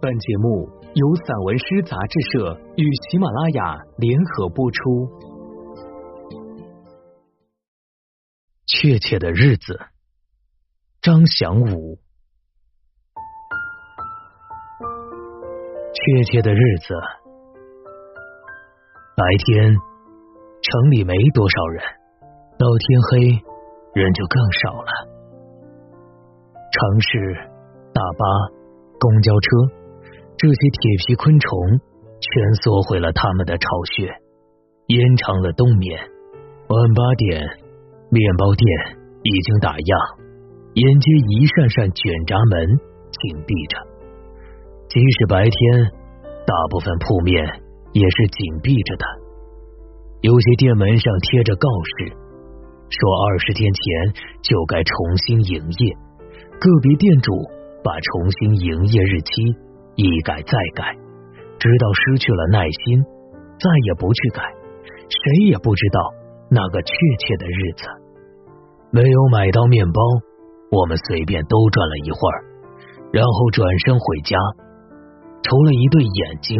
本节目由散文诗杂志社与喜马拉雅联合播出。确切的日子，张祥武。确切的日子，白天城里没多少人，到天黑人就更少了。城市大巴、公交车。这些铁皮昆虫蜷缩回了他们的巢穴，延长了冬眠。晚八点，面包店已经打烊，沿街一扇扇卷闸门紧闭着。即使白天，大部分铺面也是紧闭着的。有些店门上贴着告示，说二十天前就该重新营业。个别店主把重新营业日期。一改再改，直到失去了耐心，再也不去改。谁也不知道那个确切的日子。没有买到面包，我们随便兜转了一会儿，然后转身回家。除了一对眼睛，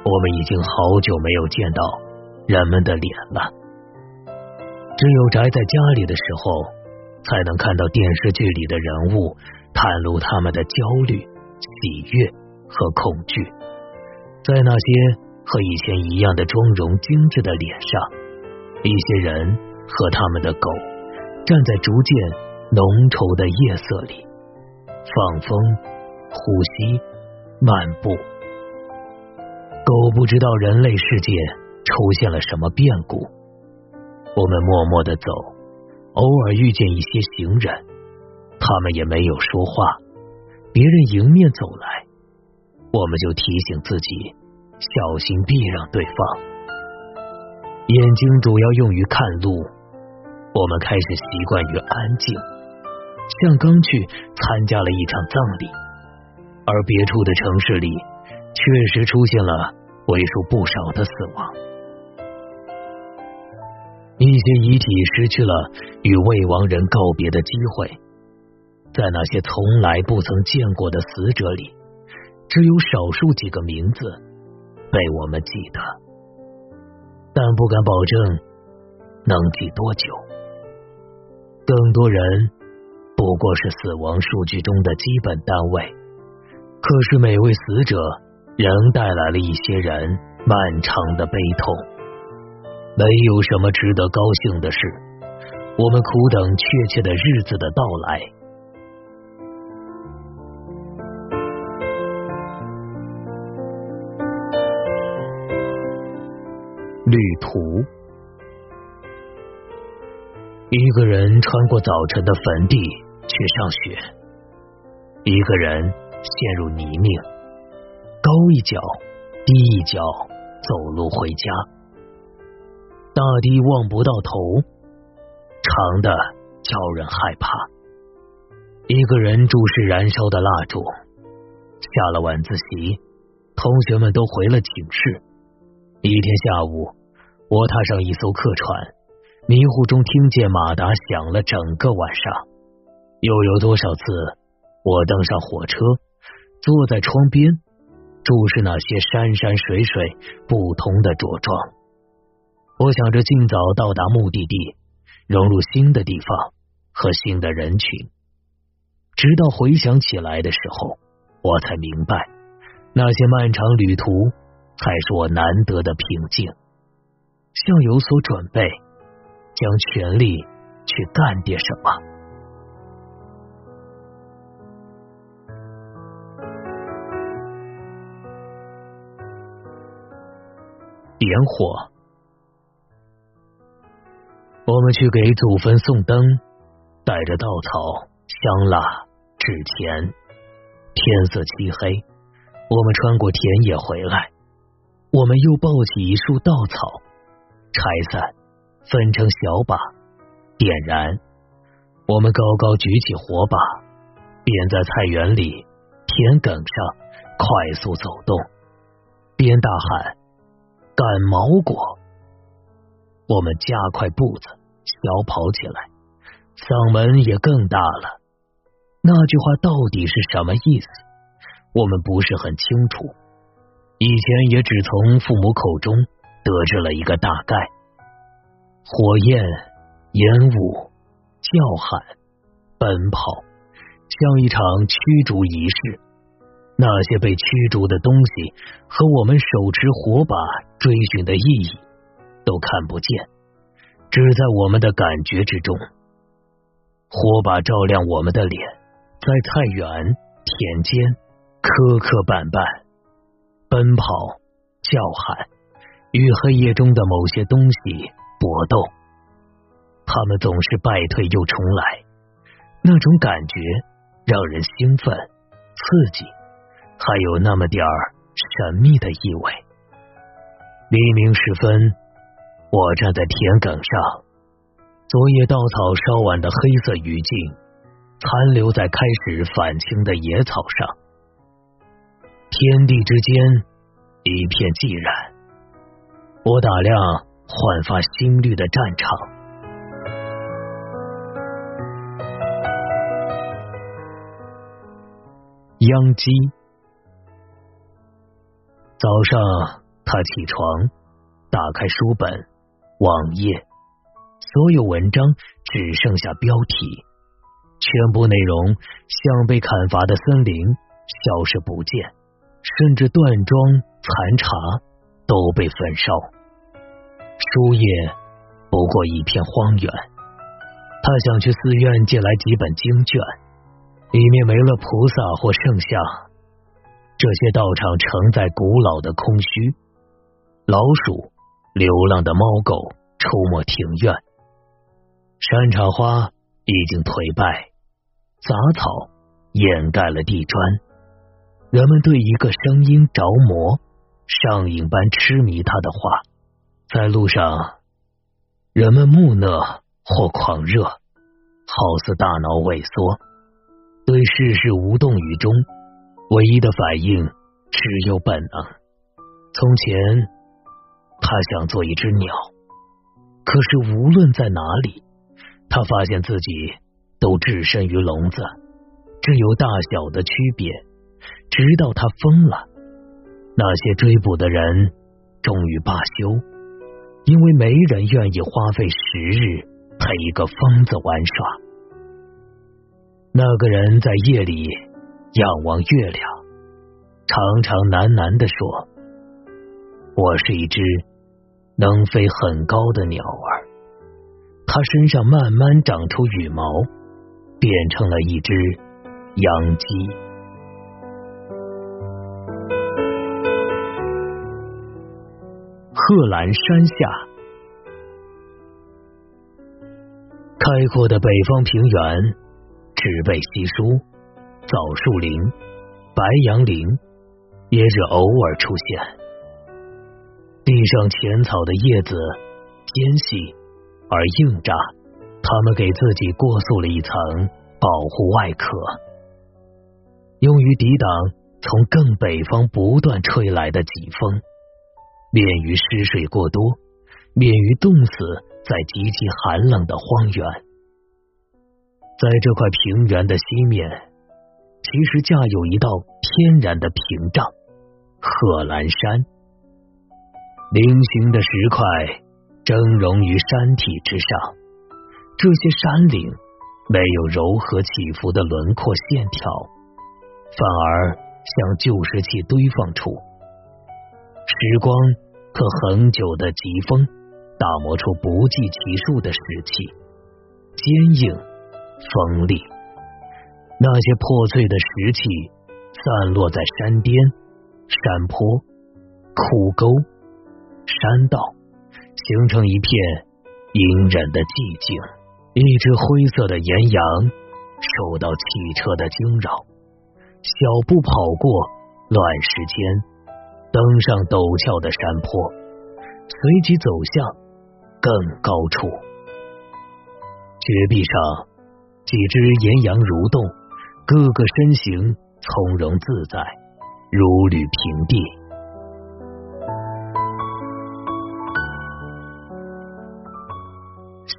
我们已经好久没有见到人们的脸了。只有宅在家里的时候，才能看到电视剧里的人物袒露他们的焦虑、喜悦。和恐惧，在那些和以前一样的妆容精致的脸上，一些人和他们的狗站在逐渐浓稠的夜色里，放风、呼吸、漫步。狗不知道人类世界出现了什么变故。我们默默的走，偶尔遇见一些行人，他们也没有说话。别人迎面走来。我们就提醒自己小心避让对方。眼睛主要用于看路，我们开始习惯于安静，像刚去参加了一场葬礼。而别处的城市里，确实出现了为数不少的死亡。一些遗体失去了与未亡人告别的机会，在那些从来不曾见过的死者里。只有少数几个名字被我们记得，但不敢保证能记多久。更多人不过是死亡数据中的基本单位，可是每位死者仍带来了一些人漫长的悲痛。没有什么值得高兴的事，我们苦等确切的日子的到来。旅途，一个人穿过早晨的坟地去上学，一个人陷入泥泞，高一脚低一脚走路回家，大地望不到头，长的叫人害怕。一个人注视燃烧的蜡烛，下了晚自习，同学们都回了寝室。一天下午，我踏上一艘客船，迷糊中听见马达响了整个晚上。又有多少次，我登上火车，坐在窗边，注视那些山山水水不同的着装。我想着尽早到达目的地，融入新的地方和新的人群。直到回想起来的时候，我才明白，那些漫长旅途。才是我难得的平静，像有所准备，将全力去干点什么。点火，我们去给祖坟送灯，带着稻草、香蜡、纸钱。天色漆黑，我们穿过田野回来。我们又抱起一束稻草，拆散，分成小把，点燃。我们高高举起火把，边在菜园里、田埂上快速走动，边大喊“赶毛果”。我们加快步子，小跑起来，嗓门也更大了。那句话到底是什么意思？我们不是很清楚，以前也只从父母口中得知了一个大概。火焰、烟雾、叫喊、奔跑，像一场驱逐仪式。那些被驱逐的东西和我们手持火把追寻的意义，都看不见，只在我们的感觉之中。火把照亮我们的脸，在菜园、田间。磕磕绊绊，奔跑，叫喊，与黑夜中的某些东西搏斗。他们总是败退又重来，那种感觉让人兴奋、刺激，还有那么点儿神秘的意味。黎明时分，我站在田埂上，昨夜稻草烧完的黑色余烬残留在开始返青的野草上。天地之间一片寂然，我打量焕发新绿的战场。央鸡。早上，他起床，打开书本、网页，所有文章只剩下标题，全部内容像被砍伐的森林，消失不见。甚至断桩残茶都被焚烧，书页不过一片荒原。他想去寺院借来几本经卷，里面没了菩萨或圣像，这些道场承载古老的空虚。老鼠、流浪的猫狗出没庭院，山茶花已经颓败，杂草掩盖了地砖。人们对一个声音着魔，上瘾般痴迷他的话，在路上，人们木讷或狂热，好似大脑萎缩，对世事无动于衷，唯一的反应只有本能。从前，他想做一只鸟，可是无论在哪里，他发现自己都置身于笼子，只有大小的区别。直到他疯了，那些追捕的人终于罢休，因为没人愿意花费时日陪一个疯子玩耍。那个人在夜里仰望月亮，长长喃喃的说：“我是一只能飞很高的鸟儿。”他身上慢慢长出羽毛，变成了一只羊鸡。贺兰山下，开阔的北方平原，植被稀疏，枣树林、白杨林也是偶尔出现。地上浅草的叶子尖细而硬扎，它们给自己过塑了一层保护外壳，用于抵挡从更北方不断吹来的疾风。免于失水过多，免于冻死在极其寒冷的荒原。在这块平原的西面，其实架有一道天然的屏障——贺兰山。菱形的石块峥嵘于山体之上，这些山岭没有柔和起伏的轮廓线条，反而像旧石器堆放处。时光。可恒久的疾风，打磨出不计其数的石器，坚硬锋利。那些破碎的石器散落在山巅、山坡、枯沟、山道，形成一片隐忍的寂静。一只灰色的岩羊受到汽车的惊扰，小步跑过乱石间。登上陡峭的山坡，随即走向更高处。绝壁上，几只岩羊蠕动，各个身形从容自在，如履平地。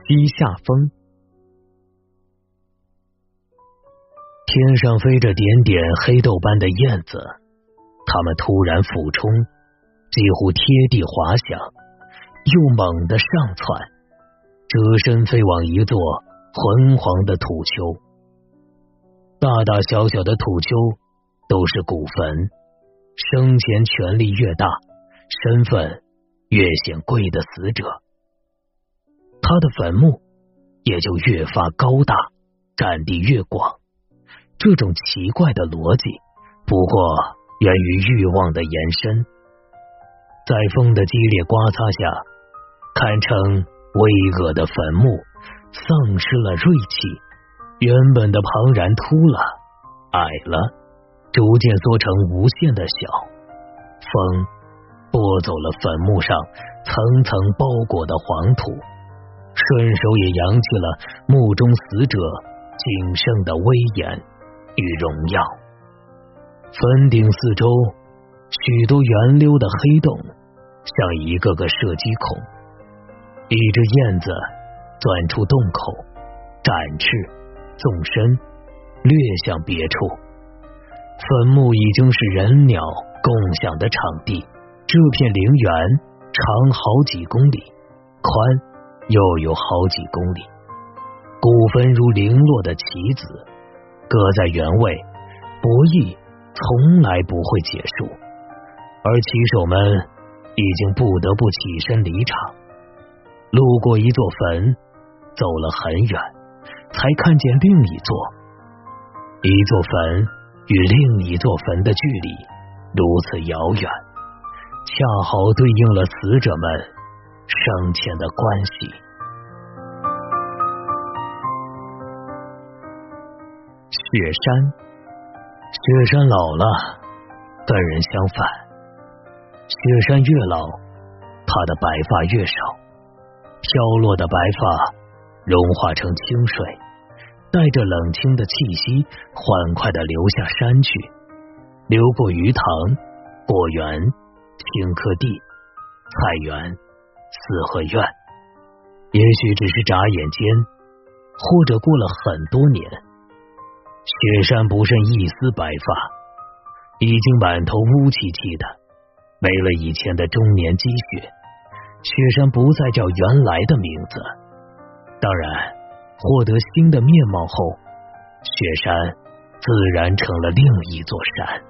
西夏风，天上飞着点点黑豆般的燕子，他们突然俯冲，几乎贴地滑翔，又猛地上窜，折身飞往一座昏黄的土丘。大大小小的土丘都是古坟，生前权力越大，身份越显贵的死者，他的坟墓也就越发高大，占地越广。这种奇怪的逻辑，不过源于欲望的延伸。在风的激烈刮擦下，堪称巍峨的坟墓丧失了锐气，原本的庞然秃了、矮了，逐渐缩成无限的小。风拨走了坟墓上层层包裹的黄土，顺手也扬起了墓中死者仅剩的威严。与荣耀，坟顶四周许多圆溜的黑洞，像一个个射击孔。一只燕子钻出洞口，展翅纵身，掠向别处。坟墓已经是人鸟共享的场地。这片陵园长好几公里，宽又有好几公里。古坟如零落的棋子。搁在原位，博弈从来不会结束，而棋手们已经不得不起身离场。路过一座坟，走了很远，才看见另一座。一座坟与另一座坟的距离如此遥远，恰好对应了死者们生前的关系。雪山，雪山老了，跟人相反。雪山越老，他的白发越少，飘落的白发融化成清水，带着冷清的气息，欢快的流下山去，流过鱼塘、果园、青稞地、菜园、四合院。也许只是眨眼间，或者过了很多年。雪山不剩一丝白发，已经满头乌漆漆的，没了以前的中年积雪。雪山不再叫原来的名字，当然，获得新的面貌后，雪山自然成了另一座山。